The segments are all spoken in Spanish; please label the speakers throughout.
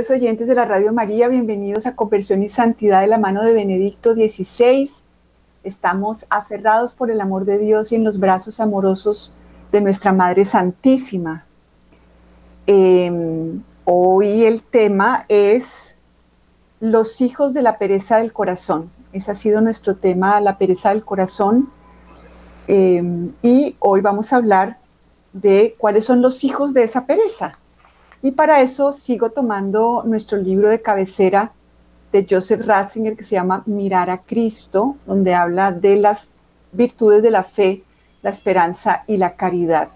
Speaker 1: queridos oyentes de la Radio María. Bienvenidos a Conversión y Santidad de la mano de Benedicto XVI. Estamos aferrados por el amor de Dios y en los brazos amorosos de nuestra Madre Santísima. Em, hoy el tema es los hijos de la pereza del corazón. Ese ha sido nuestro tema, la pereza del corazón. Em, y hoy vamos a hablar de cuáles son los hijos de esa pereza. Y para eso sigo tomando nuestro libro de cabecera de Joseph Ratzinger que se llama Mirar a Cristo, donde habla de las virtudes de la fe, la esperanza y la caridad.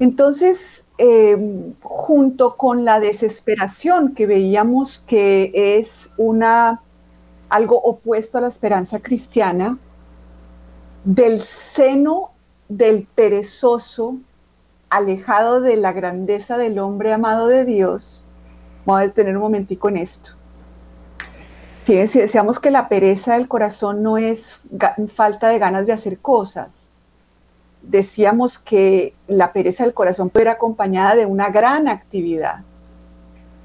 Speaker 1: Entonces, eh, junto con la desesperación que veíamos que es una, algo opuesto a la esperanza cristiana, del seno del perezoso alejado de la grandeza del hombre amado de Dios, vamos a detener un momentico en esto. Fíjense, decíamos que la pereza del corazón no es falta de ganas de hacer cosas. Decíamos que la pereza del corazón puede acompañada de una gran actividad.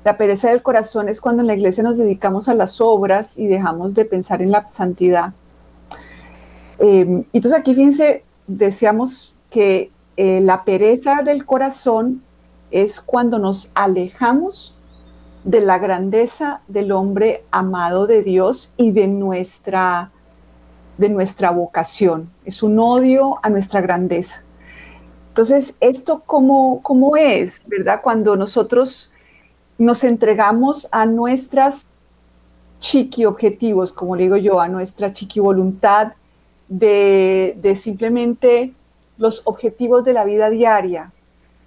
Speaker 1: La pereza del corazón es cuando en la iglesia nos dedicamos a las obras y dejamos de pensar en la santidad. Eh, entonces aquí, fíjense, decíamos que eh, la pereza del corazón es cuando nos alejamos de la grandeza del hombre amado de Dios y de nuestra, de nuestra vocación. Es un odio a nuestra grandeza. Entonces, ¿esto cómo, cómo es, verdad? Cuando nosotros nos entregamos a nuestras chiqui objetivos, como le digo yo, a nuestra chiqui voluntad de, de simplemente los objetivos de la vida diaria,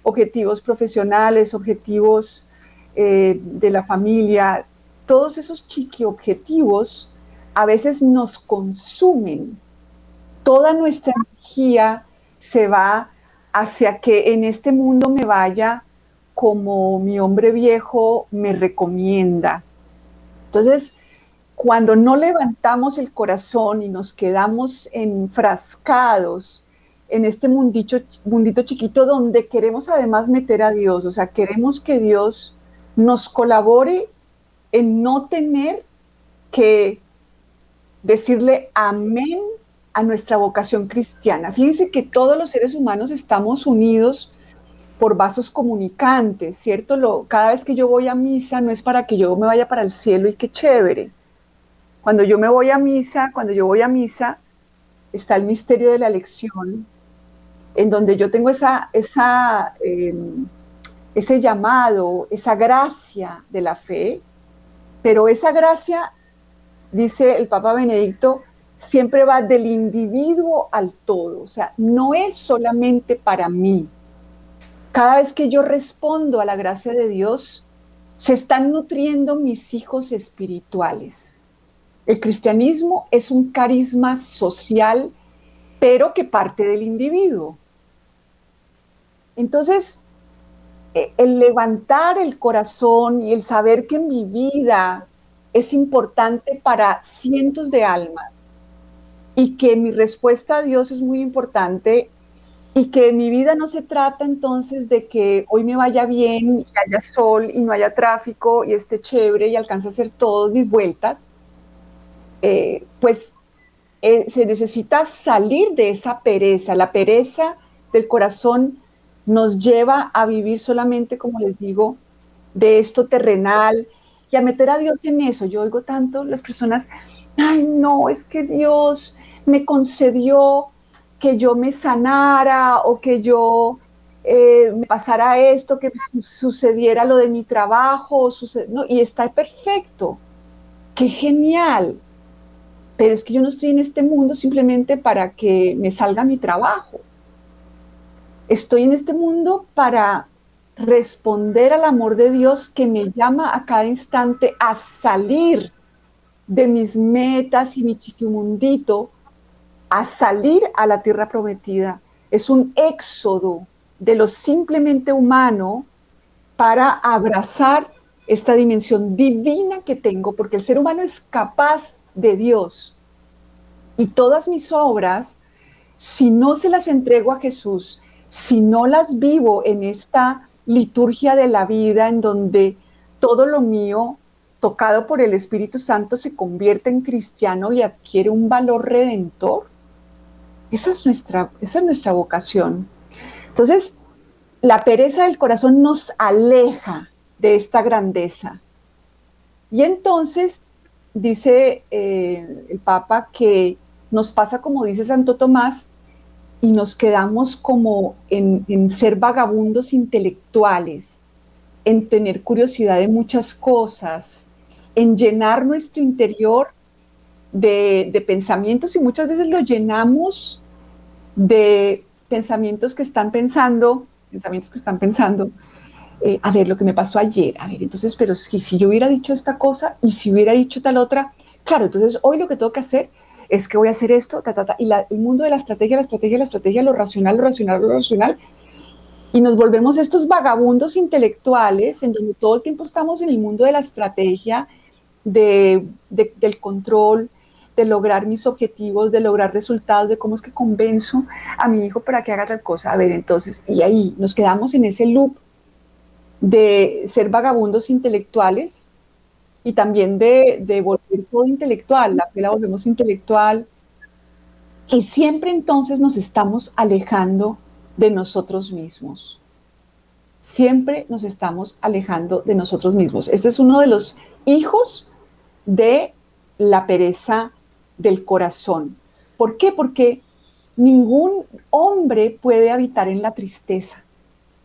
Speaker 1: objetivos profesionales, objetivos eh, de la familia, todos esos chiqui objetivos a veces nos consumen. Toda nuestra energía se va hacia que en este mundo me vaya como mi hombre viejo me recomienda. Entonces, cuando no levantamos el corazón y nos quedamos enfrascados en este mundito, chiquito donde queremos además meter a Dios, o sea, queremos que Dios nos colabore en no tener que decirle amén a nuestra vocación cristiana. Fíjense que todos los seres humanos estamos unidos por vasos comunicantes, ¿cierto? Lo, cada vez que yo voy a misa no es para que yo me vaya para el cielo y qué chévere. Cuando yo me voy a misa, cuando yo voy a misa, está el misterio de la elección, en donde yo tengo esa, esa, em, ese llamado, esa gracia de la fe, pero esa gracia, dice el Papa Benedicto, siempre va del individuo al todo, o sea, no es solamente para mí. Cada vez que yo respondo a la gracia de Dios, se están nutriendo mis hijos espirituales. El cristianismo es un carisma social, pero que parte del individuo. Entonces, eh, el levantar el corazón y el saber que mi vida es importante para cientos de almas y que mi respuesta a Dios es muy importante y que mi vida no se trata entonces de que hoy me vaya bien y haya sol y no haya tráfico y esté chévere y alcance a hacer todas mis vueltas, eh, pues eh, se necesita salir de esa pereza. La pereza del corazón nos lleva a vivir solamente, como les digo, de esto terrenal y a meter a Dios en eso. Yo oigo tanto las personas, ay, no, es que Dios me concedió que yo me sanara o que yo eh, me pasara esto, que sucediera lo de mi trabajo, no, y está perfecto. Qué genial. Pero es que yo no estoy en este mundo simplemente para que me salga mi trabajo Estoy en este mundo para responder al amor de Dios que me llama a cada instante a salir de mis metas y mi chiquimundito, a salir a la tierra prometida. Es un éxodo de lo simplemente humano para abrazar esta dimensión divina que tengo, porque el ser humano es capaz de Dios. Y todas mis obras, si no se las entrego a Jesús, si no las vivo en esta liturgia de la vida en donde todo lo mío, tocado por el Espíritu Santo, se convierte en cristiano y adquiere un valor redentor. Esa es nuestra, esa es nuestra vocación. Entonces, la pereza del corazón nos aleja de esta grandeza. Y entonces dice eh, el Papa que nos pasa como dice Santo Tomás y nos quedamos como en, ser vagabundos intelectuales, en tener curiosidad de muchas cosas, en llenar nuestro interior de, de pensamientos y muchas veces lo llenamos de pensamientos que están pensando, pensamientos que están pensando, eh, a ver lo que me pasó ayer, a ver, entonces, pero si, si yo hubiera dicho esta cosa y si hubiera dicho tal otra, claro, entonces hoy lo que tengo que hacer es que voy a hacer esto, ta, ta, ta, y el mundo de la estrategia, la estrategia, la estrategia, lo racional, lo racional, lo racional, y nos volvemos estos vagabundos intelectuales en donde todo el tiempo estamos en el mundo de la estrategia, de, del control, de lograr mis objetivos, de lograr resultados, de cómo es que convenzo a mi hijo para que haga tal cosa. A ver, entonces, y ahí nos quedamos en ese loop de ser vagabundos intelectuales y también de, volver todo intelectual, la fe la volvemos intelectual, y siempre entonces nos estamos alejando de nosotros mismos. Siempre nos estamos alejando de nosotros mismos. Este es uno de los hijos de la pereza del corazón. ¿Por qué? Porque ningún hombre puede habitar en la tristeza.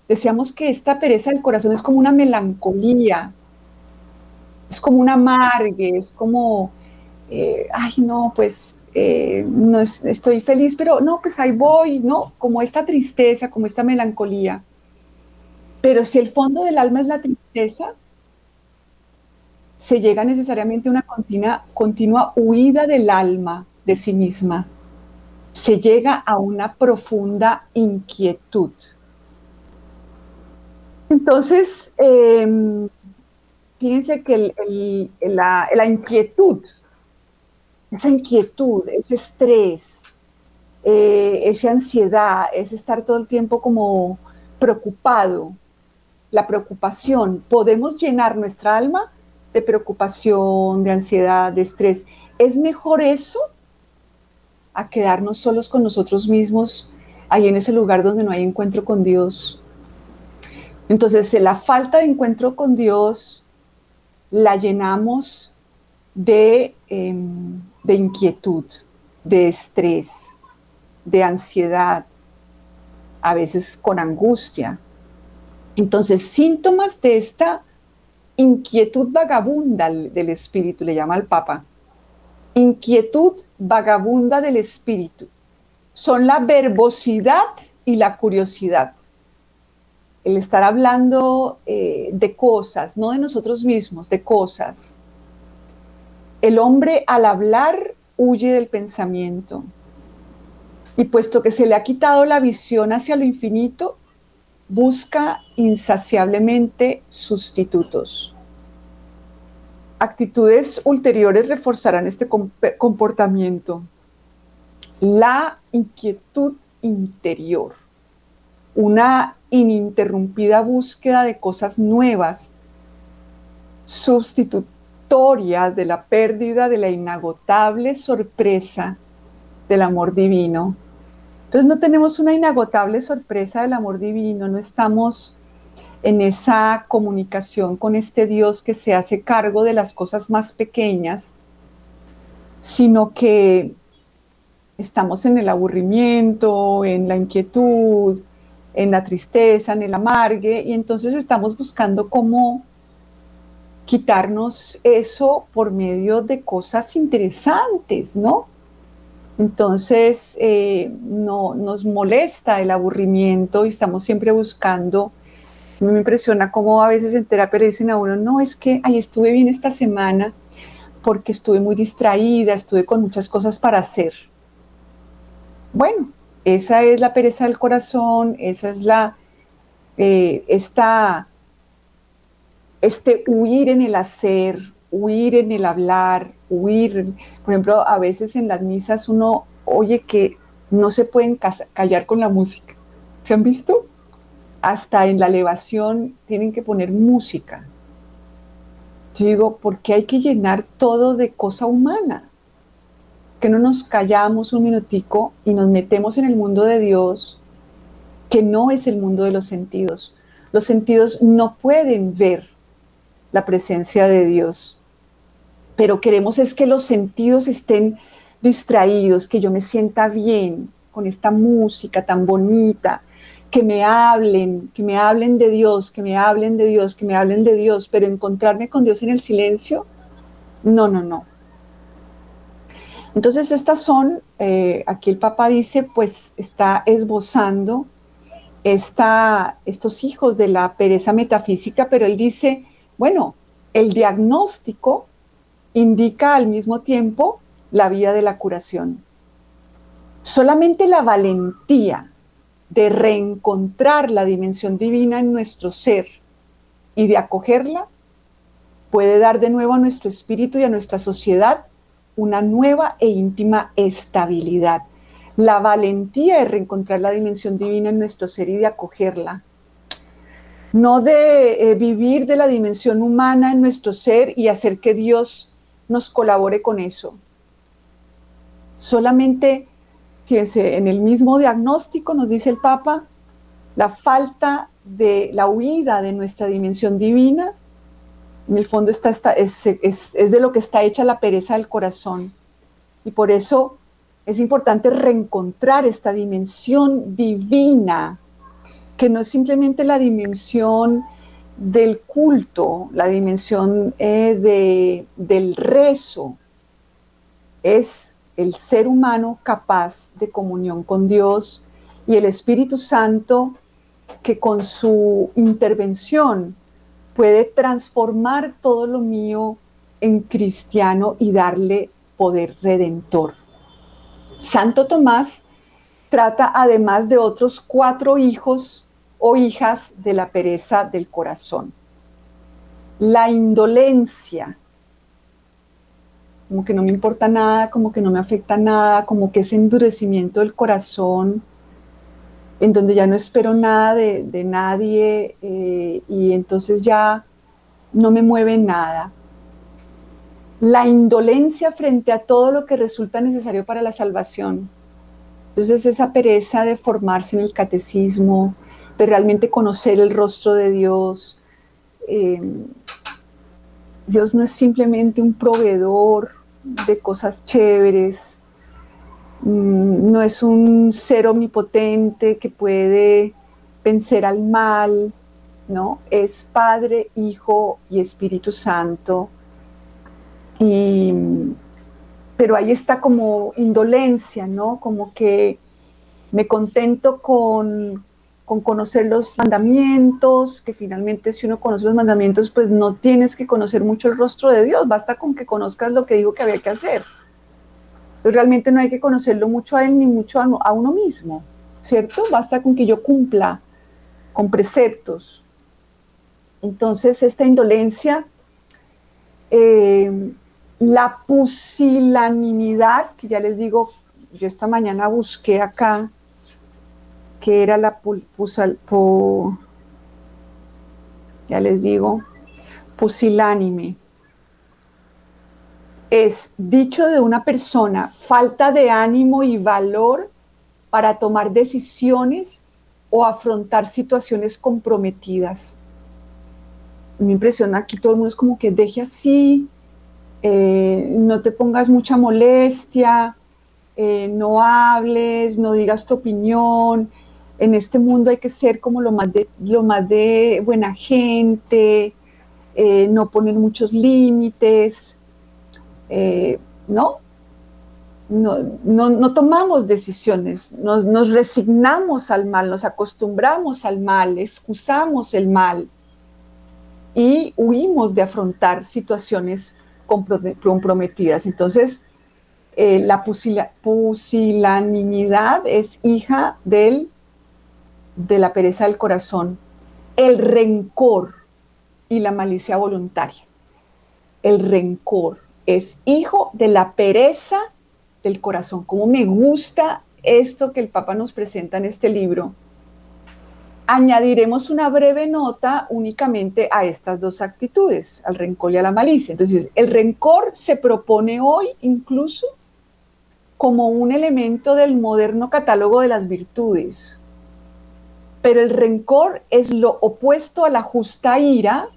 Speaker 1: Decíamos que esta pereza del corazón es como una melancolía, es como un amargue, es como, eh, ay, no, pues eh, no estoy feliz, pero no, pues ahí voy, ¿no? Como esta tristeza, como esta melancolía. Pero si el fondo del alma es la tristeza, se llega necesariamente a una continua, continua huida del alma de sí misma. Se llega a una profunda inquietud. Entonces, em, fíjense que la, inquietud, esa inquietud, ese estrés, eh, esa ansiedad, ese estar todo el tiempo como preocupado, la preocupación, podemos llenar nuestra alma de preocupación, de ansiedad, de estrés. ¿Es mejor eso a quedarnos solos con nosotros mismos, ahí en ese lugar donde no hay encuentro con Dios? Entonces, la falta de encuentro con Dios la llenamos de, em, de inquietud, de estrés, de ansiedad, a veces con angustia. Entonces, síntomas de esta inquietud vagabunda del espíritu, le llama el Papa. Inquietud vagabunda del espíritu. Son la verbosidad y la curiosidad el estar hablando eh, de cosas, no de nosotros mismos, de cosas. El hombre al hablar huye del pensamiento. Y puesto que se le ha quitado la visión hacia lo infinito, busca insaciablemente sustitutos. Actitudes ulteriores reforzarán este comportamiento. La inquietud interior, una ininterrumpida búsqueda de cosas nuevas, sustitutorias de la pérdida de la inagotable sorpresa del amor divino. Entonces no tenemos una inagotable sorpresa del amor divino, no estamos en esa comunicación con este Dios que se hace cargo de las cosas más pequeñas, sino que estamos en el aburrimiento, en la inquietud, en la tristeza, en el amargue, y entonces estamos buscando cómo quitarnos eso por medio de cosas interesantes, ¿no? Entonces eh, no, nos molesta el aburrimiento y estamos siempre buscando. Me impresiona cómo a veces en terapia le dicen a uno, no, es que ahí estuve bien esta semana porque estuve muy distraída, estuve con muchas cosas para hacer. Bueno, esa es la pereza del corazón, esa es la, eh, esta, este huir en el hacer, huir en el hablar, huir, por ejemplo, a veces en las misas uno oye que no se pueden callar con la música. ¿Se han visto? hasta en la elevación tienen que poner música. Yo digo, ¿por qué hay que llenar todo de cosa humana? Que no nos callamos un minutico y nos metemos en el mundo de Dios, que no es el mundo de los sentidos. Los sentidos no pueden ver la presencia de Dios, pero queremos es que los sentidos estén distraídos, que yo me sienta bien con esta música tan bonita, que me hablen, que me hablen de Dios, que me hablen de Dios, que me hablen de Dios, pero encontrarme con Dios en el silencio, no, no, no. Entonces estas son, eh, aquí el Papa dice, pues está esbozando esta, estos hijos de la pereza metafísica, pero él dice, bueno, el diagnóstico indica al mismo tiempo la vía de la curación. Solamente la valentía de reencontrar la dimensión divina en nuestro ser y de acogerla puede dar de nuevo a nuestro espíritu y a nuestra sociedad una nueva e íntima estabilidad. La valentía de reencontrar la dimensión divina en nuestro ser y de acogerla. No de eh, vivir de la dimensión humana en nuestro ser y hacer que Dios nos colabore con eso. Solamente, fíjense, en el mismo diagnóstico nos dice el Papa, la falta de la huida de nuestra dimensión divina, en el fondo es de lo que está hecha la pereza del corazón. Y por eso es importante reencontrar esta dimensión divina, que no es simplemente la dimensión del culto, la dimensión eh, de, del rezo, es el ser humano capaz de comunión con Dios y el Espíritu Santo que con su intervención puede transformar todo lo mío en cristiano y darle poder redentor. Santo Tomás trata además de otros cuatro hijos o hijas de la pereza del corazón. La indolencia, como que no me importa nada, como que no me afecta nada, como que ese endurecimiento del corazón, en donde ya no espero nada de, nadie eh, y entonces ya no me mueve nada. La indolencia frente a todo lo que resulta necesario para la salvación. Entonces esa pereza de formarse en el catecismo, de realmente conocer el rostro de Dios. Eh, Dios no es simplemente un proveedor de cosas chéveres, no es un ser omnipotente que puede vencer al mal, ¿no? Es Padre, Hijo y Espíritu Santo. Y, pero ahí está como indolencia, ¿no? Como que me contento con, con conocer los mandamientos, que finalmente si uno conoce los mandamientos, pues no tienes que conocer mucho el rostro de Dios, basta con que conozcas lo que dijo que había que hacer. Realmente no hay que conocerlo mucho a Él ni mucho a, uno mismo, ¿cierto? Basta con que yo cumpla con preceptos. Entonces, esta indolencia, eh, la pusilanimidad, que ya les digo, yo esta mañana busqué acá que era la pusal, ya les digo, pusilánime. Es dicho de una persona, falta de ánimo y valor para tomar decisiones o afrontar situaciones comprometidas. Me impresiona aquí todo el mundo es como que deje así, eh, no te pongas mucha molestia, eh, no hables, no digas tu opinión, en este mundo hay que ser como lo más de, lo más de buena gente, eh, no poner muchos límites, eh, ¿no? No, no, tomamos decisiones, nos, nos, resignamos al mal, nos acostumbramos al mal, excusamos el mal y huimos de afrontar situaciones comprometidas. Entonces, eh, la pusilanimidad es hija del de la pereza del corazón, el rencor y la malicia voluntaria. El rencor es hijo de la pereza del corazón. Como me gusta esto que el Papa nos presenta en este libro. añadiremos una breve nota únicamente a estas dos actitudes, al rencor y a la malicia. Entonces, el rencor se propone hoy incluso como un elemento del moderno catálogo de las virtudes. Pero el rencor es lo opuesto a la justa ira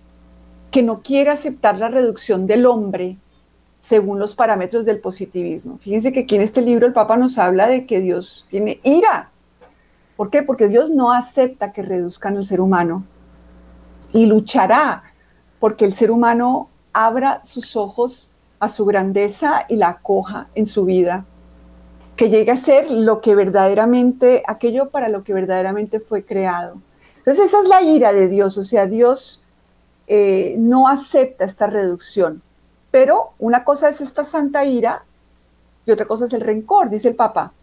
Speaker 1: que no quiere aceptar la reducción del hombre según los parámetros del positivismo. Fíjense que aquí en este libro el Papa nos habla de que Dios tiene ira. ¿Por qué? Porque Dios no acepta que reduzcan al ser humano y luchará porque el ser humano abra sus ojos a su grandeza y la acoja en su vida, que llegue a ser lo que verdaderamente, aquello para lo que verdaderamente fue creado. Entonces esa es la ira de Dios, o sea, Dios eh, no acepta esta reducción. Pero una cosa es esta santa ira y otra cosa es el rencor, dice el Papa.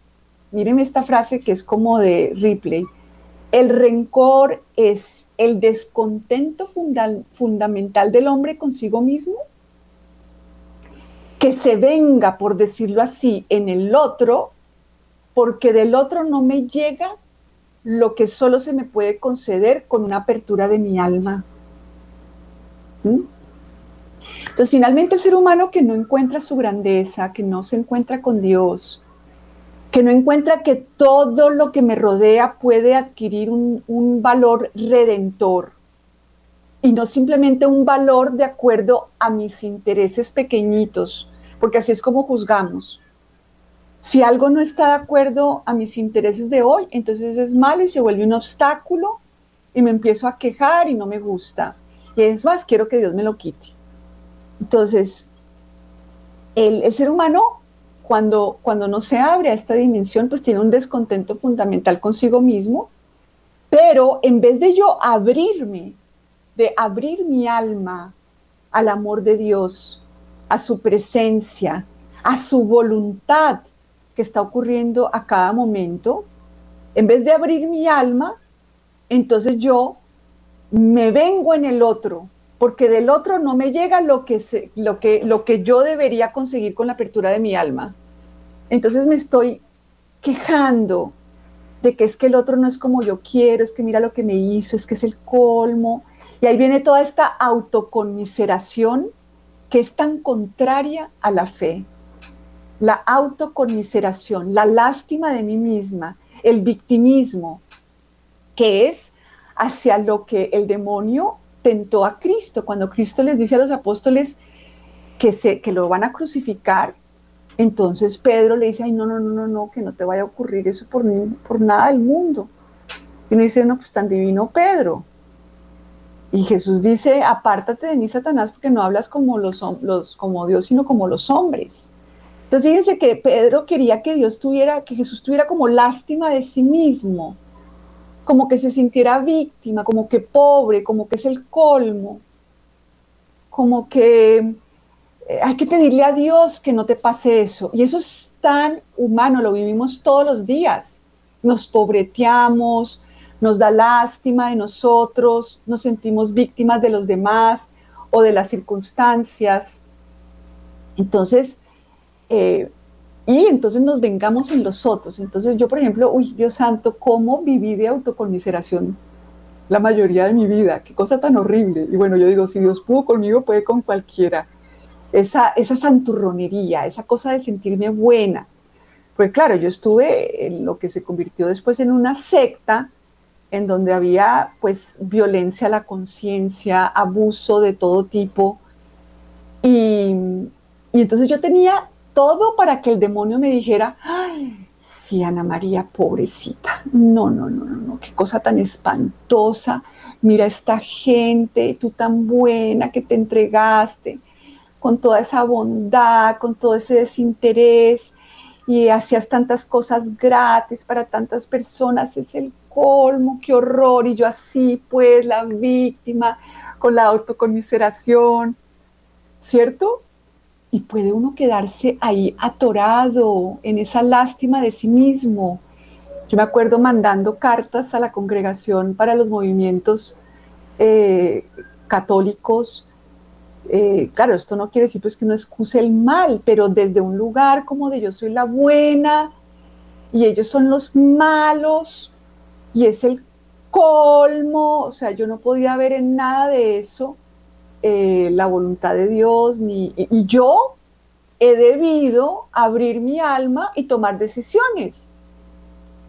Speaker 1: Miren esta frase que es como de Ripley. El rencor es el descontento fundamental del hombre consigo mismo, que se venga, por decirlo así, en el otro, porque del otro no me llega lo que solo se me puede conceder con una apertura de mi alma. ¿Mm? Entonces, finalmente el ser humano que no encuentra su grandeza, que no se encuentra con Dios, que no encuentra que todo lo que me rodea puede adquirir un, un valor redentor y no simplemente un valor de acuerdo a mis intereses pequeñitos, porque así es como juzgamos. Si algo no está de acuerdo a mis intereses de hoy, entonces es malo y se vuelve un obstáculo y me empiezo a quejar y no me gusta. Y es más, quiero que Dios me lo quite. Entonces, el, ser humano, cuando, cuando no se abre a esta dimensión, pues tiene un descontento fundamental consigo mismo, pero en vez de yo abrirme, de abrir mi alma al amor de Dios, a su presencia, a su voluntad que está ocurriendo a cada momento, en vez de abrir mi alma, entonces yo me vengo en el otro, porque del otro no me llega lo que, lo, que, lo que yo debería conseguir con la apertura de mi alma. Entonces me estoy quejando de que es que el otro no es como yo quiero, es que mira lo que me hizo, es que es el colmo. Y ahí viene toda esta autoconmiseración que es tan contraria a la fe. La autoconmiseración, la lástima de mí misma, el victimismo, que es hacia lo que el demonio a Cristo. Cuando Cristo les dice a los apóstoles que, se, que lo van a crucificar, entonces Pedro le dice, ay, no, no, no, no, no, que no te vaya a ocurrir eso por, por nada del mundo. Y uno dice, no, pues tan divino Pedro. Y Jesús dice, apártate de mí, Satanás, porque no hablas como, los, como Dios, sino como los hombres. Entonces fíjense que Pedro quería que Dios tuviera, que Jesús tuviera como lástima de sí mismo como que se sintiera víctima, como que pobre, como que es el colmo, como que eh, hay que pedirle a Dios que no te pase eso. Y eso es tan humano, lo vivimos todos los días. Nos pobreteamos, nos da lástima de nosotros, nos sentimos víctimas de los demás o de las circunstancias. Entonces, eh, y entonces nos vengamos en los otros. Entonces yo, por ejemplo, uy, Dios santo, ¿cómo viví de autoconmiseración la mayoría de mi vida? Qué cosa tan horrible. Y bueno, yo digo, si Dios pudo conmigo, puede con cualquiera. Esa, esa santurronería, esa cosa de sentirme buena. Pues claro, yo estuve en lo que se convirtió después en una secta en donde había pues violencia a la conciencia, abuso de todo tipo. Y, y entonces yo tenía todo para que el demonio me dijera, ay, sí, Ana María, pobrecita. No, no, no, no, no, qué cosa tan espantosa. Mira esta gente, tú tan buena que te entregaste, con toda esa bondad, con todo ese desinterés, y hacías tantas cosas gratis para tantas personas, es el colmo, qué horror. Y yo así, pues, la víctima, con la autoconmiseración, ¿cierto? Y puede uno quedarse ahí atorado en esa lástima de sí mismo. Yo me acuerdo mandando cartas a la congregación para los movimientos eh, católicos. Eh, claro, esto no quiere decir pues que uno excuse el mal, pero desde un lugar como de yo soy la buena y ellos son los malos y es el colmo, o sea, yo no podía ver en nada de eso eh, la voluntad de Dios, ni, yo he debido abrir mi alma y tomar decisiones.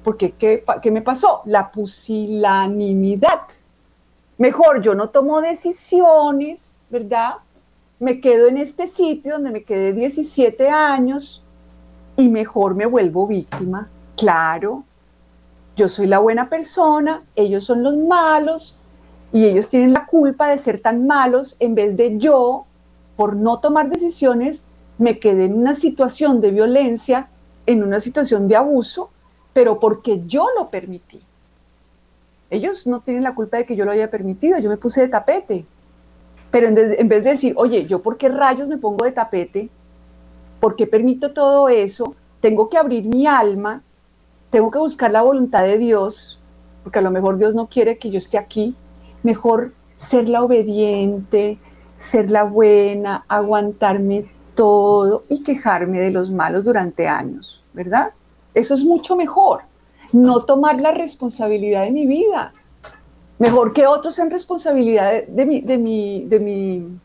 Speaker 1: Porque, ¿qué, ¿qué, me pasó? La pusilanimidad. Mejor yo no tomo decisiones, ¿verdad? Me quedo en este sitio donde me quedé 17 años y mejor me vuelvo víctima. Claro, yo soy la buena persona, ellos son los malos y ellos tienen la culpa de ser tan malos en vez de yo, por no tomar decisiones, me quedé en una situación de violencia, en una situación de abuso, pero porque yo lo permití. Ellos no tienen la culpa de que yo lo haya permitido, yo me puse de tapete. Pero en, vez de decir, oye, ¿yo por qué rayos me pongo de tapete? ¿Por qué permito todo eso? Tengo que abrir mi alma, tengo que buscar la voluntad de Dios, porque a lo mejor Dios no quiere que yo esté aquí. Mejor ser la obediente, ser la buena, aguantarme todo y quejarme de los malos durante años, ¿verdad? Eso es mucho mejor. No tomar la responsabilidad de mi vida. Mejor que otros sean responsabilidad de, mi, de mi, de mi,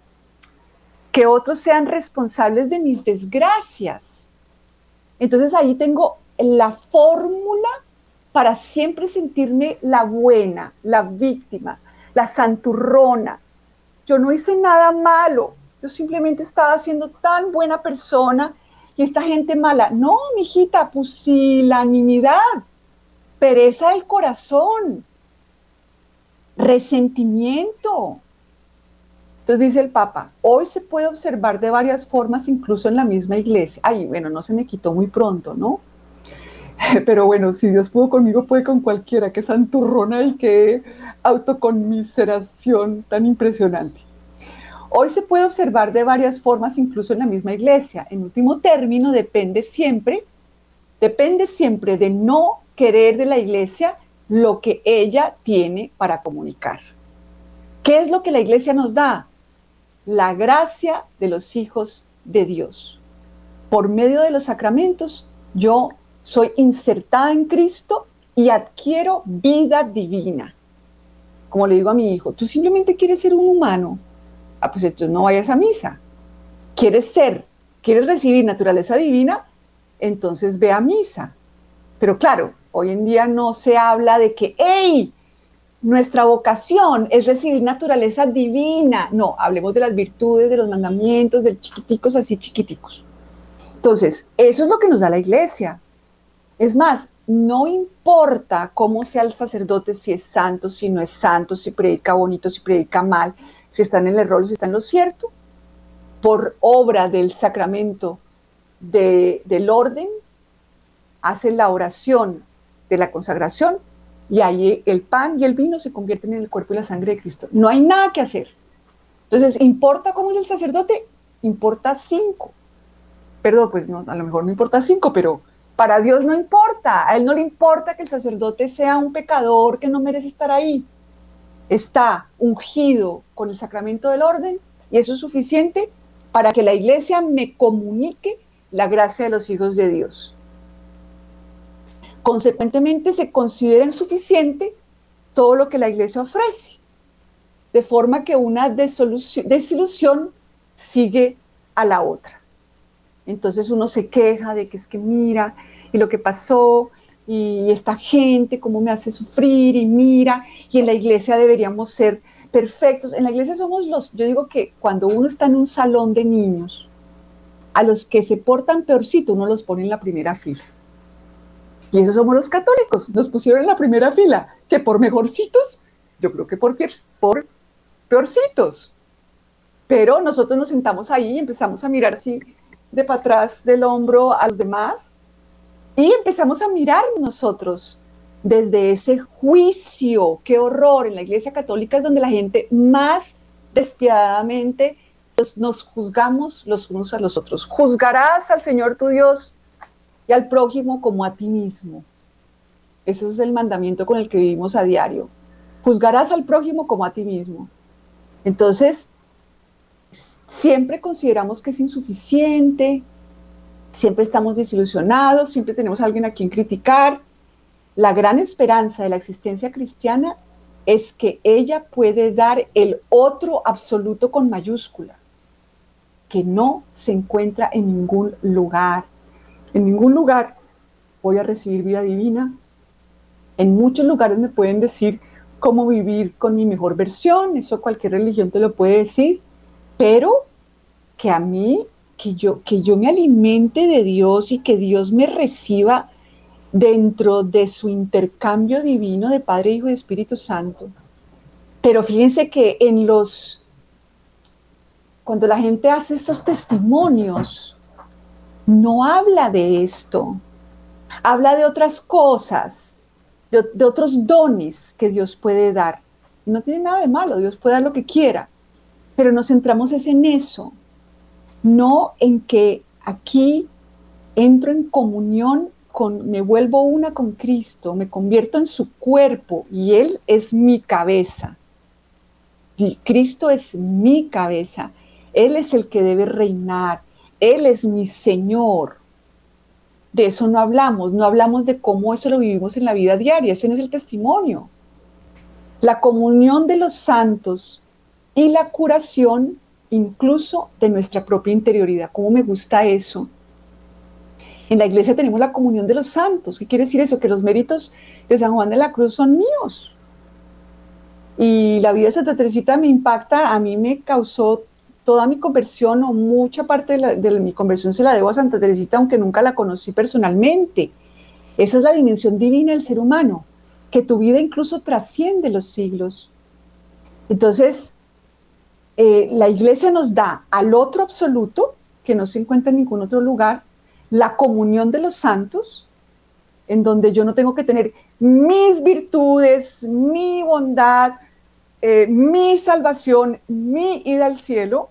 Speaker 1: que otros sean responsables de mis desgracias. Entonces ahí tengo la fórmula para siempre sentirme la buena, la víctima, la santurrona. Yo no hice nada malo, yo simplemente estaba siendo tan buena persona y esta gente mala. No, mijita, pusilanimidad, pereza del corazón, resentimiento. Entonces dice el Papa, hoy se puede observar de varias formas, incluso en la misma iglesia. Ay, bueno, no se me quitó muy pronto, ¿no? Pero bueno, si Dios pudo conmigo, puede con cualquiera. Qué santurrona y qué autoconmiseración tan impresionante. Hoy se puede observar de varias formas, incluso en la misma iglesia. En último término, depende siempre, depende siempre de no querer de la iglesia lo que ella tiene para comunicar. ¿Qué es lo que la iglesia nos da? La gracia de los hijos de Dios. Por medio de los sacramentos, yo soy insertada en Cristo y adquiero vida divina. Como le digo a mi hijo, tú simplemente quieres ser un humano, ah, pues entonces no vayas a misa. ¿Quieres ser, quieres recibir naturaleza divina? Entonces ve a misa. Pero claro, hoy en día no se habla de que, hey, nuestra vocación es recibir naturaleza divina. No, hablemos de las virtudes, de los mandamientos, de chiquiticos así chiquiticos. Entonces, eso es lo que nos da la iglesia. Es más, no importa cómo sea el sacerdote, si es santo, si no es santo, si predica bonito, si predica mal, si está en el error si está en lo cierto, por obra del sacramento del orden, hace la oración de la consagración y ahí el pan y el vino se convierten en el cuerpo y la sangre de Cristo. No hay nada que hacer. Entonces, ¿importa cómo es el sacerdote? Importa cinco. Perdón, pues no, a lo mejor no importa cinco, pero para Dios no importa. A Él no le importa que el sacerdote sea un pecador que no merece estar ahí está ungido con el sacramento del orden y eso es suficiente para que la iglesia me comunique la gracia de los hijos de Dios. Consecuentemente se considera insuficiente todo lo que la iglesia ofrece, de forma que una desilusión sigue a la otra. Entonces uno se queja de que es que mira, y lo que pasó, y esta gente, cómo me hace sufrir y mira, y en la iglesia deberíamos ser perfectos. En la iglesia somos los, yo digo que cuando uno está en un salón de niños, a los que se portan peorcito, uno los pone en la primera fila. Y esos somos los católicos, nos pusieron en la primera fila, que por mejorcitos, yo creo que por, por peorcitos. Pero nosotros nos sentamos ahí y empezamos a mirar así de para atrás del hombro a los demás y empezamos a mirar nosotros desde ese juicio. Qué horror. En la Iglesia Católica es donde la gente más despiadadamente nos juzgamos los unos a los otros. Juzgarás al Señor tu Dios y al prójimo como a ti mismo. Ese es el mandamiento con el que vivimos a diario. Juzgarás al prójimo como a ti mismo. Entonces, siempre consideramos que es insuficiente, siempre estamos desilusionados, siempre tenemos a alguien a quien criticar. La gran esperanza de la existencia cristiana es que ella puede dar el otro absoluto con mayúscula, que no se encuentra en ningún lugar. En ningún lugar voy a recibir vida divina. En muchos lugares me pueden decir cómo vivir con mi mejor versión, eso cualquier religión te lo puede decir, pero que a mí, que yo, que yo me alimente de Dios y que Dios me reciba dentro de su intercambio divino de Padre, Hijo y Espíritu Santo. Pero fíjense que en los, cuando la gente hace esos testimonios, no habla de esto, habla de otras cosas, de, de otros dones que Dios puede dar. No tiene nada de malo, Dios puede dar lo que quiera, pero nos centramos es en eso, no en que aquí entro en comunión me vuelvo una con Cristo, me convierto en su cuerpo y Él es mi cabeza. Y Cristo es mi cabeza. Él es el que debe reinar. Él es mi Señor. De eso no hablamos, no hablamos de cómo eso lo vivimos en la vida diaria, ese no es el testimonio. La comunión de los santos y la curación incluso de nuestra propia interioridad. ¿Cómo me gusta eso? En la iglesia tenemos la comunión de los santos. ¿Qué quiere decir eso? Que los méritos de San Juan de la Cruz son míos. Y la vida de Santa Teresita me impacta, a mí me causó toda mi conversión o mucha parte de, mi conversión se la debo a Santa Teresita, aunque nunca la conocí personalmente. Esa es la dimensión divina del ser humano, que tu vida incluso trasciende los siglos. Entonces, eh, la iglesia nos da al otro absoluto, que no se encuentra en ningún otro lugar, la comunión de los santos, en donde yo no tengo que tener mis virtudes, mi bondad, eh, mi salvación, mi ida al cielo,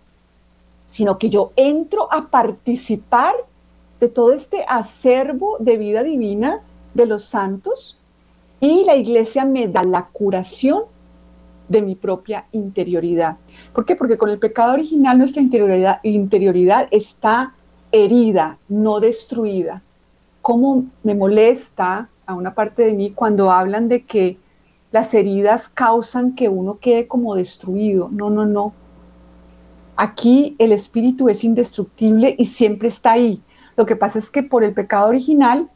Speaker 1: sino que yo entro a participar de todo este acervo de vida divina de los santos y la iglesia me da la curación de mi propia interioridad. ¿Por qué? Porque con el pecado original nuestra interioridad, interioridad está herida, no destruida. ¿Cómo me molesta a una parte de mí cuando hablan de que las heridas causan que uno quede como destruido? No, no, no. Aquí el espíritu es indestructible y siempre está ahí. Lo que pasa es que por el pecado original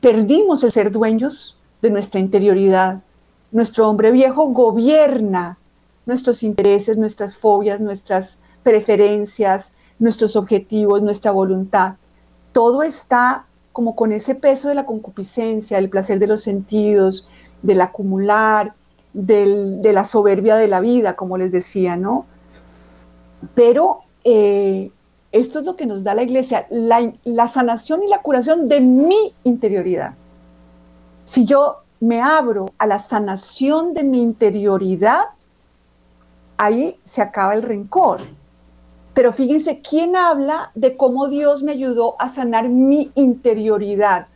Speaker 1: perdimos el ser dueños de nuestra interioridad. Nuestro hombre viejo gobierna nuestros intereses, nuestras fobias, nuestras preferencias, nuestros objetivos, nuestra voluntad. Todo está como con ese peso de la concupiscencia, del placer de los sentidos, del acumular, de la soberbia de la vida, como les decía, ¿no? Pero eh, esto es lo que nos da la iglesia, la, la sanación y la curación de mi interioridad. Si yo me abro a la sanación de mi interioridad, ahí se acaba el rencor, pero fíjense, ¿quién habla de cómo Dios me ayudó a sanar mi interioridad?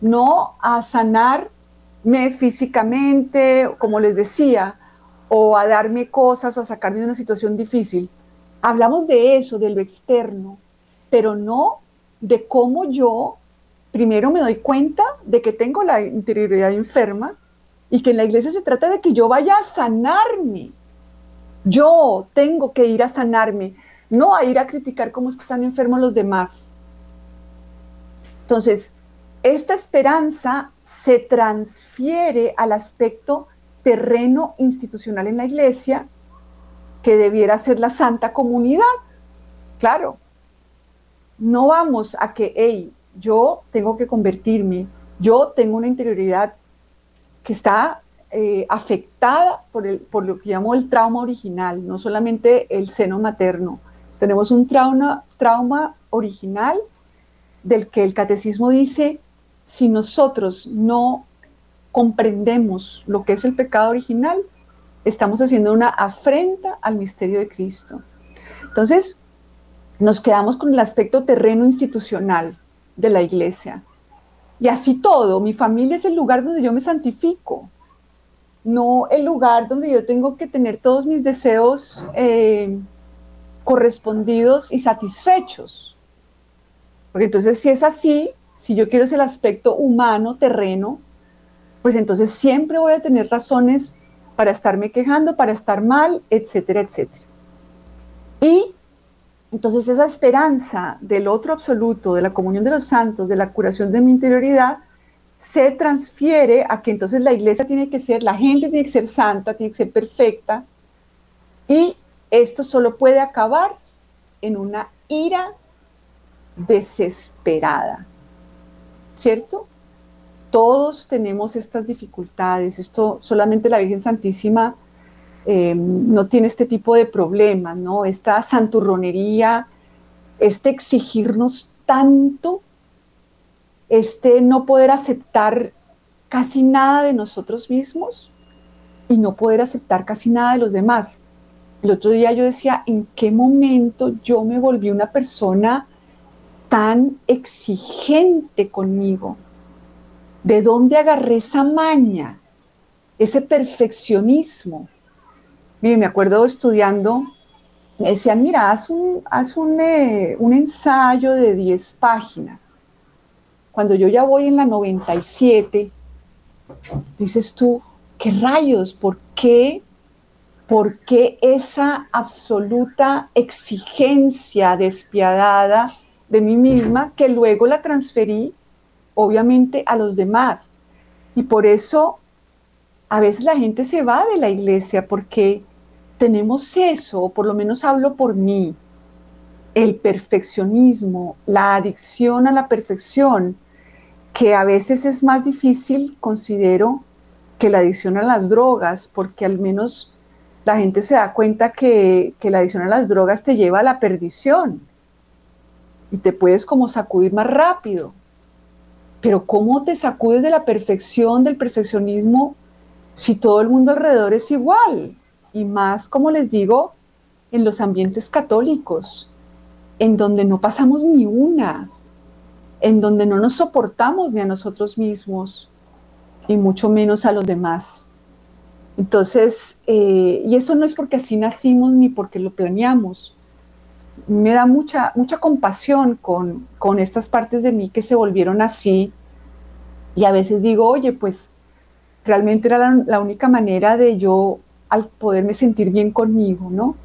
Speaker 1: No a sanarme físicamente, como les decía, o a darme cosas o a sacarme de una situación difícil. Hablamos de eso, de lo externo, pero no de cómo yo primero me doy cuenta de que tengo la interioridad enferma y que en la iglesia se trata de que yo vaya a sanarme yo tengo que ir a sanarme, no a ir a criticar cómo están enfermos los demás. Entonces, esta esperanza se transfiere al aspecto terreno institucional en la iglesia, que debiera ser la santa comunidad. Claro, no vamos a que, hey, yo tengo que convertirme, yo tengo una interioridad que está eh, afectada por, el, por lo que llamo el trauma original, no solamente el seno materno. Tenemos un trauma, trauma original del que el catecismo dice, si nosotros no comprendemos lo que es el pecado original, estamos haciendo una afrenta al misterio de Cristo. Entonces, nos quedamos con el aspecto terreno institucional de la iglesia. Y así todo, mi familia es el lugar donde yo me santifico no el lugar donde yo tengo que tener todos mis deseos eh, correspondidos y satisfechos. Porque entonces si es así, si yo quiero ese aspecto humano, terreno, pues entonces siempre voy a tener razones para estarme quejando, para estar mal, etcétera, etcétera. Y entonces esa esperanza del otro absoluto, de la comunión de los santos, de la curación de mi interioridad, se transfiere a que entonces la iglesia tiene que ser, la gente tiene que ser santa, tiene que ser perfecta, y esto solo puede acabar en una ira desesperada, ¿cierto? Todos tenemos estas dificultades, esto solamente la Virgen Santísima em, no tiene este tipo de problemas, ¿no? Esta santurronería, este exigirnos tanto, este no poder aceptar casi nada de nosotros mismos y no poder aceptar casi nada de los demás. El otro día yo decía, ¿en qué momento yo me volví una persona tan exigente conmigo? ¿De dónde agarré esa maña? Ese perfeccionismo. Mire, me acuerdo estudiando, me decían, mira, haz un, haz un, eh, un ensayo de 10 páginas. Cuando yo ya voy en la 97, dices tú, ¿qué rayos? ¿Por qué ¿por qué esa absoluta exigencia despiadada de mí misma que luego la transferí obviamente a los demás? Y por eso a veces la gente se va de la iglesia porque tenemos eso, por lo menos hablo por mí, el perfeccionismo, la adicción a la perfección, que a veces es más difícil, considero, que la adicción a las drogas, porque al menos la gente se da cuenta que, la adicción a las drogas te lleva a la perdición y te puedes como sacudir más rápido. Pero ¿cómo te sacudes de la perfección, del perfeccionismo, si todo el mundo alrededor es igual? Y más, como les digo, en los ambientes católicos, en donde no pasamos ni una, en donde no nos soportamos ni a nosotros mismos, y mucho menos a los demás. Entonces, eh, y eso no es porque así nacimos ni porque lo planeamos. Me da mucha, mucha compasión con, con estas partes de mí que se volvieron así. Y a veces digo, oye, pues realmente era la, la única manera de yo al poderme sentir bien conmigo, ¿no?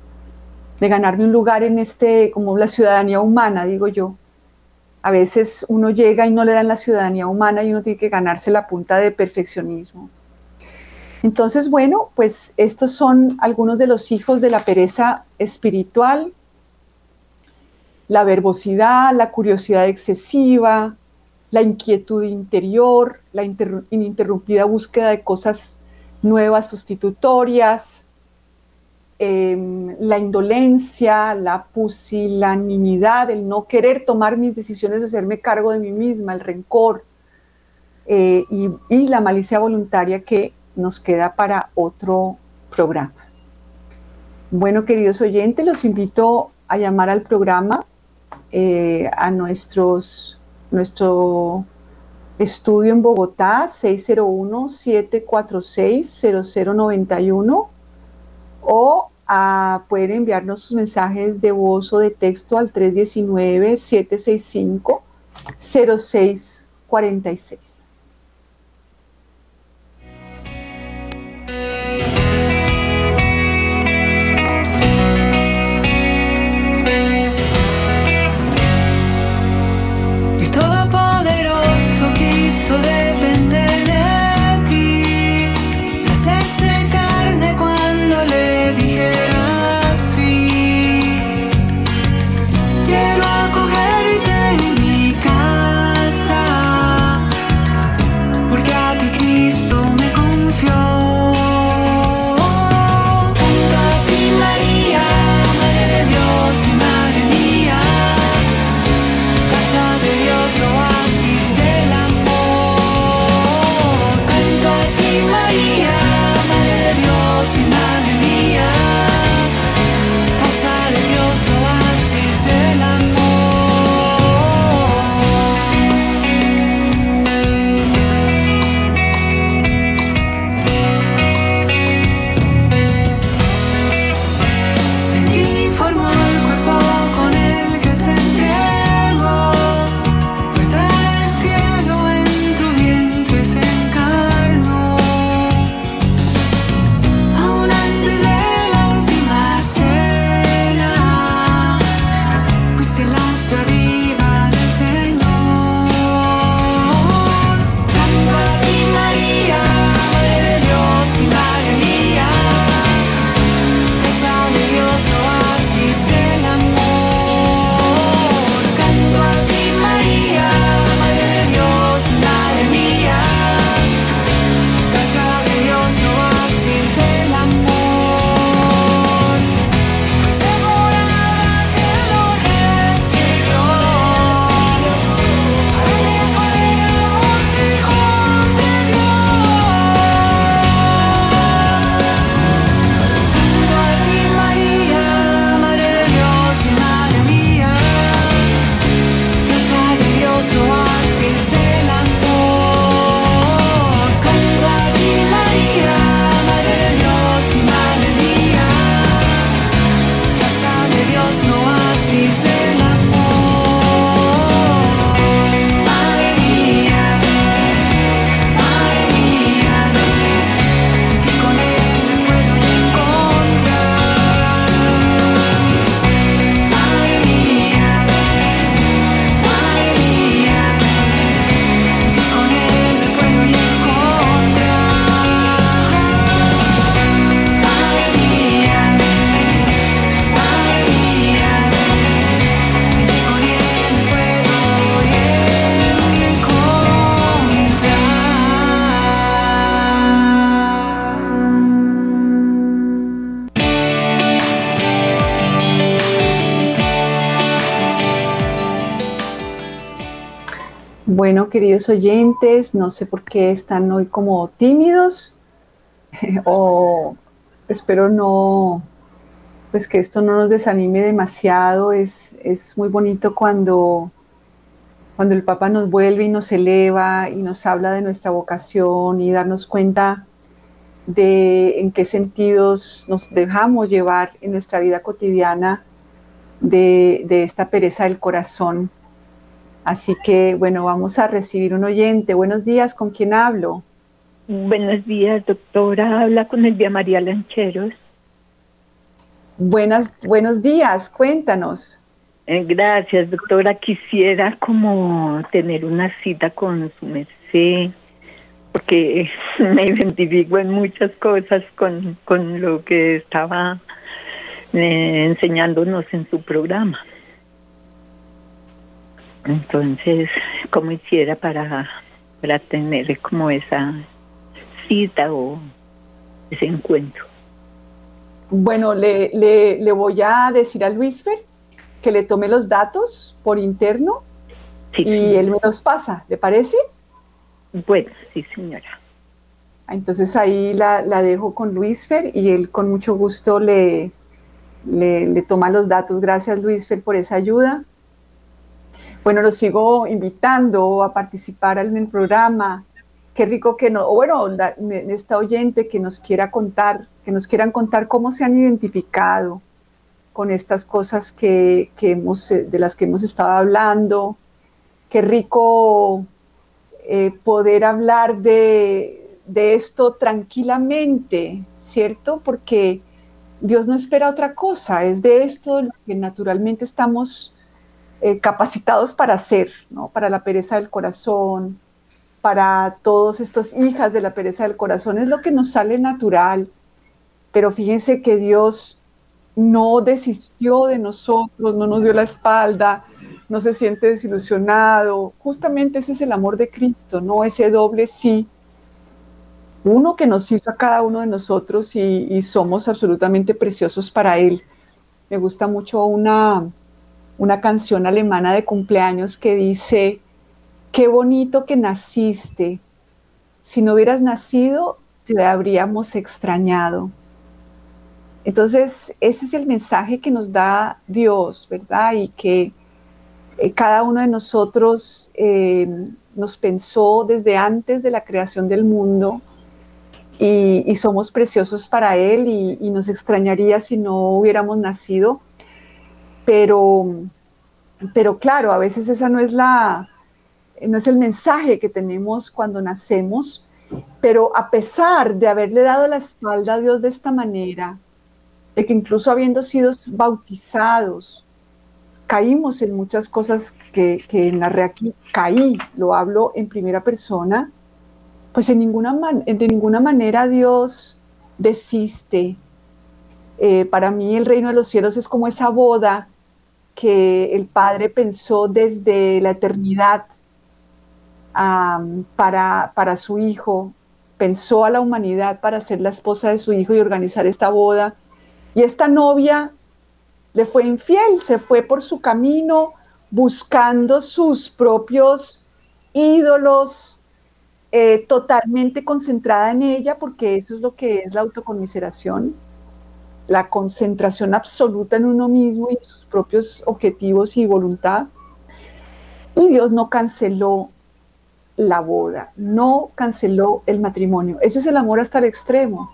Speaker 1: De ganarme un lugar en este, como la ciudadanía humana, digo yo. A veces uno llega y no le dan la ciudadanía humana y uno tiene que ganarse la punta de perfeccionismo. Entonces, bueno, pues estos son algunos de los hijos de la pereza espiritual, la verbosidad, la curiosidad excesiva, la inquietud interior, la ininterrumpida búsqueda de cosas nuevas, sustitutorias, em, la indolencia, la pusilanimidad, el no querer tomar mis decisiones de hacerme cargo de mí misma, el rencor eh, y la malicia voluntaria que nos queda para otro programa. Bueno, queridos oyentes, los invito a llamar al programa, eh, a nuestros, nuestro estudio en Bogotá, 601-746-0091, o a poder enviarnos sus mensajes de voz o de texto al 319-765-0646. Queridos oyentes, no sé por qué están hoy como tímidos o espero no, pues que esto no nos desanime demasiado. Es, es muy bonito cuando, cuando el Papa nos vuelve y nos eleva y nos habla de nuestra vocación y darnos cuenta de en qué sentidos nos dejamos llevar en nuestra vida cotidiana de, de esta pereza del corazón Así que, bueno, vamos a recibir un oyente. Buenos días, ¿con quién hablo?
Speaker 2: Buenos días, doctora. Habla con Elvia María Lancheros.
Speaker 1: Buenas, buenos días, cuéntanos.
Speaker 2: Eh, gracias, doctora. Quisiera como tener una cita con su merced, porque me identifico en muchas cosas con, con lo que estaba eh, enseñándonos en su programa. Entonces, ¿cómo hiciera para, para tener como esa cita o ese encuentro?
Speaker 1: Bueno, le, le, voy a decir a Luisfer que le tome los datos por interno y él me los pasa, ¿le parece?
Speaker 2: Bueno, sí, señora.
Speaker 1: Entonces ahí la, la dejo con Luisfer y él con mucho gusto le, le, le toma los datos. Gracias, Luisfer, por esa ayuda. Bueno, los sigo invitando a participar en el programa. Qué rico que no, bueno, esta oyente que nos quiera contar, que nos quieran contar cómo se han identificado con estas cosas que, hemos, eh, de las que hemos estado hablando. Qué rico eh, poder hablar de, de esto tranquilamente, ¿cierto? Porque Dios no espera otra cosa, es de esto lo que naturalmente estamos eh, capacitados para hacer, ¿no? para la pereza del corazón, para todos estos hijas de la pereza del corazón, es lo que nos sale natural. Pero fíjense que Dios no desistió de nosotros, no nos dio la espalda, no se siente desilusionado. Justamente ese es el amor de Cristo, no ese doble sí. Uno que nos hizo a cada uno de nosotros y, y somos absolutamente preciosos para Él. Me gusta mucho una, una canción alemana de cumpleaños que dice, qué bonito que naciste. Si no hubieras nacido, te habríamos extrañado. Entonces, ese es el mensaje que nos da Dios, ¿verdad? Y que eh, cada uno de nosotros eh, nos pensó desde antes de la creación del mundo y, somos preciosos para Él y nos extrañaría si no hubiéramos nacido pero, pero claro, a veces esa no es la, no es el mensaje que tenemos cuando nacemos, pero a pesar de haberle dado la espalda a Dios de esta manera, de que incluso habiendo sido bautizados, caímos en muchas cosas que, que la aquí caí, lo hablo en primera persona, pues en ninguna de ninguna manera Dios desiste. Eh, para mí el reino de los cielos es como esa boda que el Padre pensó desde la eternidad para, para su Hijo, pensó a la humanidad para ser la esposa de su Hijo y organizar esta boda. Y esta novia le fue infiel, se fue por su camino buscando sus propios ídolos, eh, totalmente concentrada en ella, porque eso es lo que es la autoconmiseración la concentración absoluta en uno mismo y en sus propios objetivos y voluntad. Y Dios no canceló la boda, no canceló el matrimonio. Ese es el amor hasta el extremo,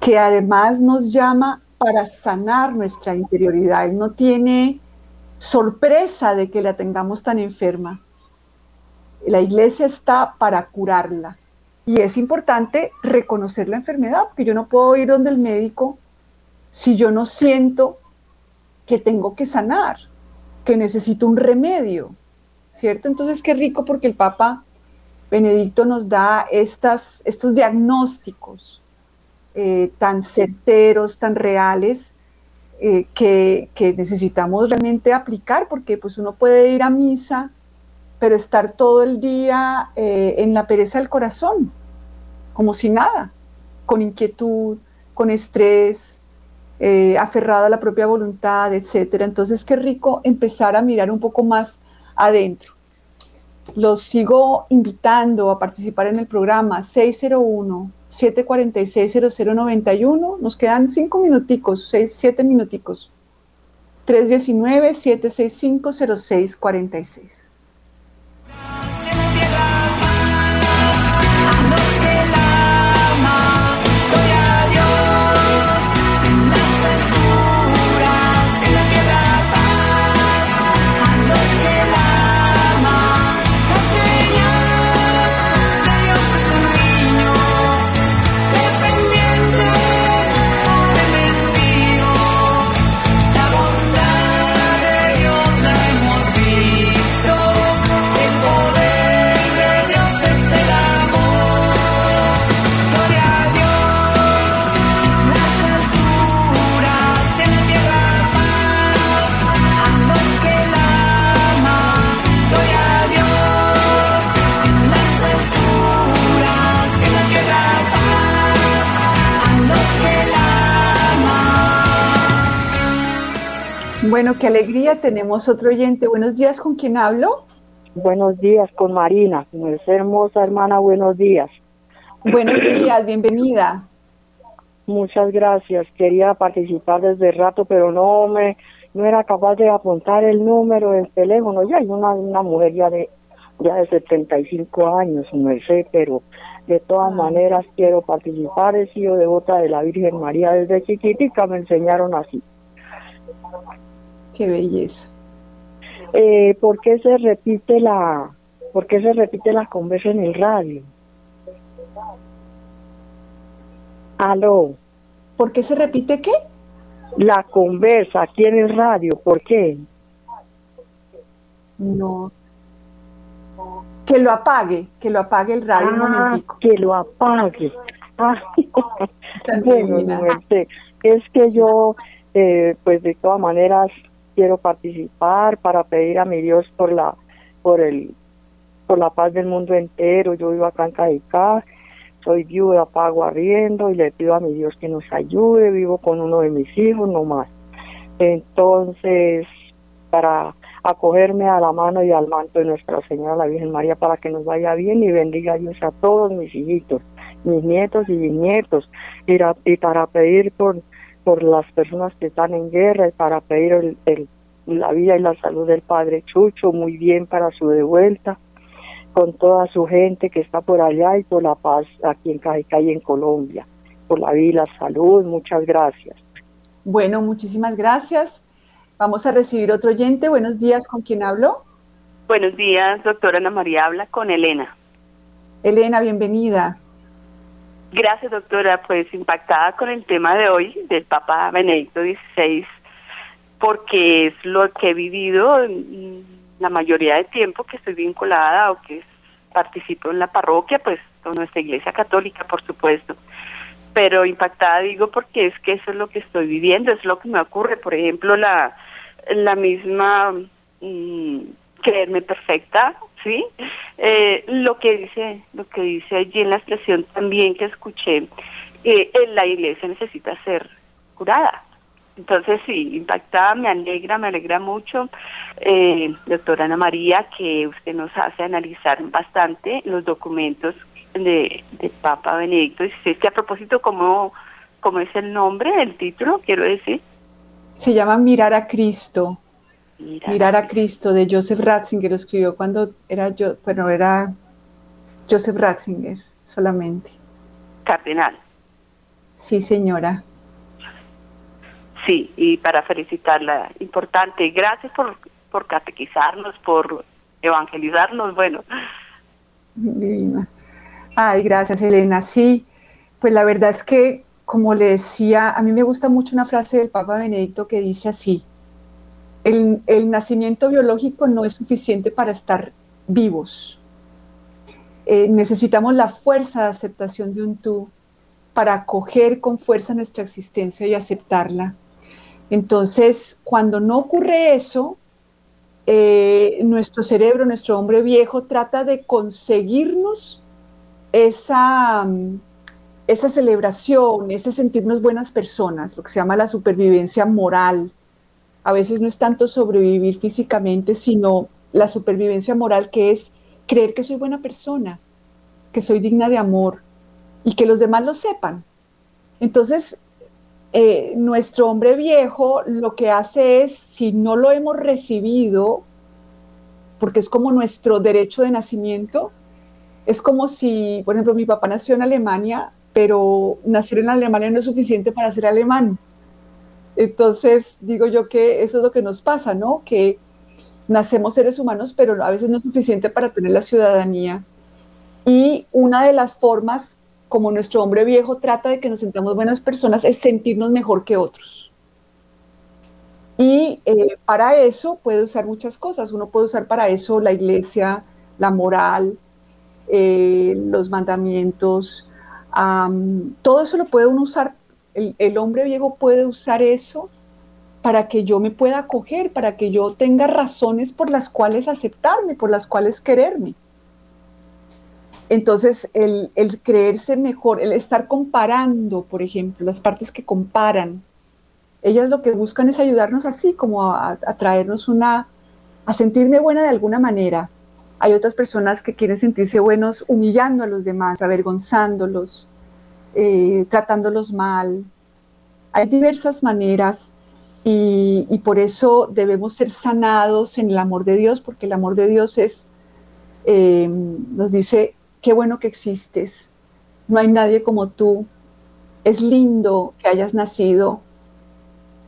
Speaker 1: que además nos llama para sanar nuestra interioridad. Él no tiene sorpresa de que la tengamos tan enferma. La iglesia está para curarla. Y es importante reconocer la enfermedad, porque yo no puedo ir donde el médico si yo no siento que tengo que sanar, que necesito un remedio, ¿cierto? Entonces, qué rico porque el Papa Benedicto nos da estas, estos diagnósticos eh, tan certeros, tan reales, eh, que, necesitamos realmente aplicar, porque pues uno puede ir a misa, pero estar todo el día eh, en la pereza del corazón, como si nada, con inquietud, con estrés, eh, aferrado a la propia voluntad, etcétera. Entonces, qué rico empezar a mirar un poco más adentro. los sigo invitando a participar en el programa 601-746-0091. Nos quedan cinco minuticos, seis, siete minuticos. 319-765-0646. Bueno, qué alegría. Tenemos otro oyente. Buenos días, ¿con quién hablo?
Speaker 3: Buenos días, con Marina, nuestra hermosa hermana. Buenos días.
Speaker 1: Buenos días, bienvenida.
Speaker 3: Muchas gracias. Quería participar desde rato, pero no me no era capaz de apuntar el número del teléfono. Ya hay una, una mujer ya de ya de 75 años, no sé, pero de todas ah. maneras quiero participar. He sido devota de la Virgen María desde chiquitica, me enseñaron así.
Speaker 1: Qué belleza.
Speaker 3: Eh, ¿Por qué se repite la, por qué se repite la conversa en el radio? Aló.
Speaker 1: ¿Por qué se repite qué?
Speaker 3: La conversa aquí en el radio, ¿por qué?
Speaker 1: No. Que lo apague, que lo apague el radio un ah, momentico.
Speaker 3: Que lo apague. Ah, bueno, es que yo, eh, pues de todas maneras, quiero participar para pedir a mi Dios por la por el por la paz del mundo entero. Yo vivo acá en Cadicá, soy viuda, pago arriendo y le pido a mi Dios que nos ayude. Vivo con uno de mis hijos nomás. Entonces, para acogerme a la mano y al manto de Nuestra Señora la Virgen María para que nos vaya bien y bendiga a Dios a todos mis hijitos, mis nietos y bisnietos, y, y para pedir por por las personas que están en guerra y para pedir el, la vida y la salud del padre Chucho, muy bien para su devuelta, con toda su gente que está por allá y por la paz aquí en Cajicá y en Colombia, por la vida y la salud. Muchas gracias.
Speaker 1: Bueno, muchísimas gracias. Vamos a recibir otro oyente. Buenos días, ¿con quién hablo?
Speaker 4: Buenos días, doctora Ana María. Habla con Elena.
Speaker 1: Elena, bienvenida.
Speaker 4: Gracias, doctora. Pues impactada con el tema de hoy del Papa Benedicto XVI, porque es lo que he vivido la mayoría de tiempo que estoy vinculada o que participo en la parroquia, pues con nuestra iglesia católica, por supuesto. Pero impactada digo porque es que eso es lo que estoy viviendo, es lo que me ocurre. Por ejemplo, la, la misma mm, creerme perfecta, ¿sí? Eh, lo que dice, lo que dice allí en la expresión también que escuché, eh, la iglesia necesita ser curada. Entonces sí, impactada, me alegra, me alegra mucho, eh, doctora Ana María, que usted nos hace analizar bastante los documentos de, Papa Benedicto XVI, que a propósito, ¿cómo, ¿cómo es el nombre, el título, quiero decir?
Speaker 1: Se llama Mirar a Cristo. Mirar, a Cristo de Joseph Ratzinger, lo escribió cuando era yo, bueno, era Joseph Ratzinger solamente.
Speaker 4: Cardenal.
Speaker 1: Sí, señora.
Speaker 4: Sí, y para felicitarla, importante. Gracias por, por catequizarnos, por evangelizarnos, bueno.
Speaker 1: Divina. Ay, gracias, Elena. Sí, pues la verdad es que, como le decía, a mí me gusta mucho una frase del Papa Benedicto que dice así, el, nacimiento biológico no es suficiente para estar vivos. Eh, necesitamos la fuerza de aceptación de un tú para acoger con fuerza nuestra existencia y aceptarla. Entonces, cuando no ocurre eso, eh, nuestro cerebro, nuestro hombre viejo, trata de conseguirnos esa, esa celebración, ese sentirnos buenas personas, lo que se llama la supervivencia moral, a veces no es tanto sobrevivir físicamente, sino la supervivencia moral que es creer que soy buena persona, que soy digna de amor y que los demás lo sepan. Entonces, eh, nuestro hombre viejo lo que hace es, si no lo hemos recibido, porque es como nuestro derecho de nacimiento, es como si, por ejemplo, mi papá nació en Alemania, pero nacer en Alemania no es suficiente para ser alemán. Entonces, digo yo que eso es lo que nos pasa, ¿no? Que nacemos seres humanos, pero a veces no es suficiente para tener la ciudadanía. Y una de las formas como nuestro hombre viejo trata de que nos sentamos buenas personas es sentirnos mejor que otros. Y eh, para eso puede usar muchas cosas. Uno puede usar para eso la iglesia, la moral, eh, los mandamientos. todo eso lo puede uno usar. El, hombre viejo puede usar eso para que yo me pueda acoger, para que yo tenga razones por las cuales aceptarme, por las cuales quererme. Entonces, el, creerse mejor, el estar comparando, por ejemplo, las partes que comparan, ellas lo que buscan es ayudarnos así, como a, traernos una, a sentirme buena de alguna manera. Hay otras personas que quieren sentirse buenos humillando a los demás, avergonzándolos, eh, tratándolos mal. Hay diversas maneras y, por eso debemos ser sanados en el amor de Dios, porque el amor de Dios es, eh, nos dice, qué bueno que existes, no hay nadie como tú, es lindo que hayas nacido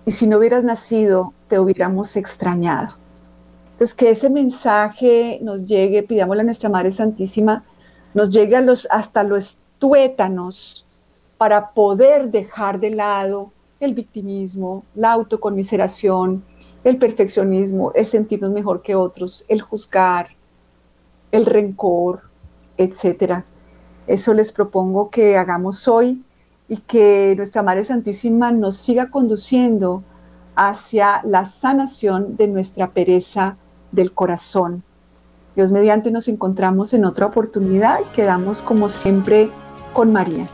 Speaker 1: y si no hubieras nacido te hubiéramos extrañado. Entonces, que ese mensaje nos llegue, pidámosle a nuestra Madre Santísima, nos llegue a los, hasta los tuétanos para poder dejar de lado el victimismo, la autoconmiseración, el perfeccionismo, el sentirnos mejor que otros, el juzgar, el rencor, etcétera. Eso les propongo que hagamos hoy y que nuestra Madre Santísima nos siga conduciendo hacia la sanación de nuestra pereza del corazón. Dios mediante nos encontramos en otra oportunidad y quedamos como siempre con María.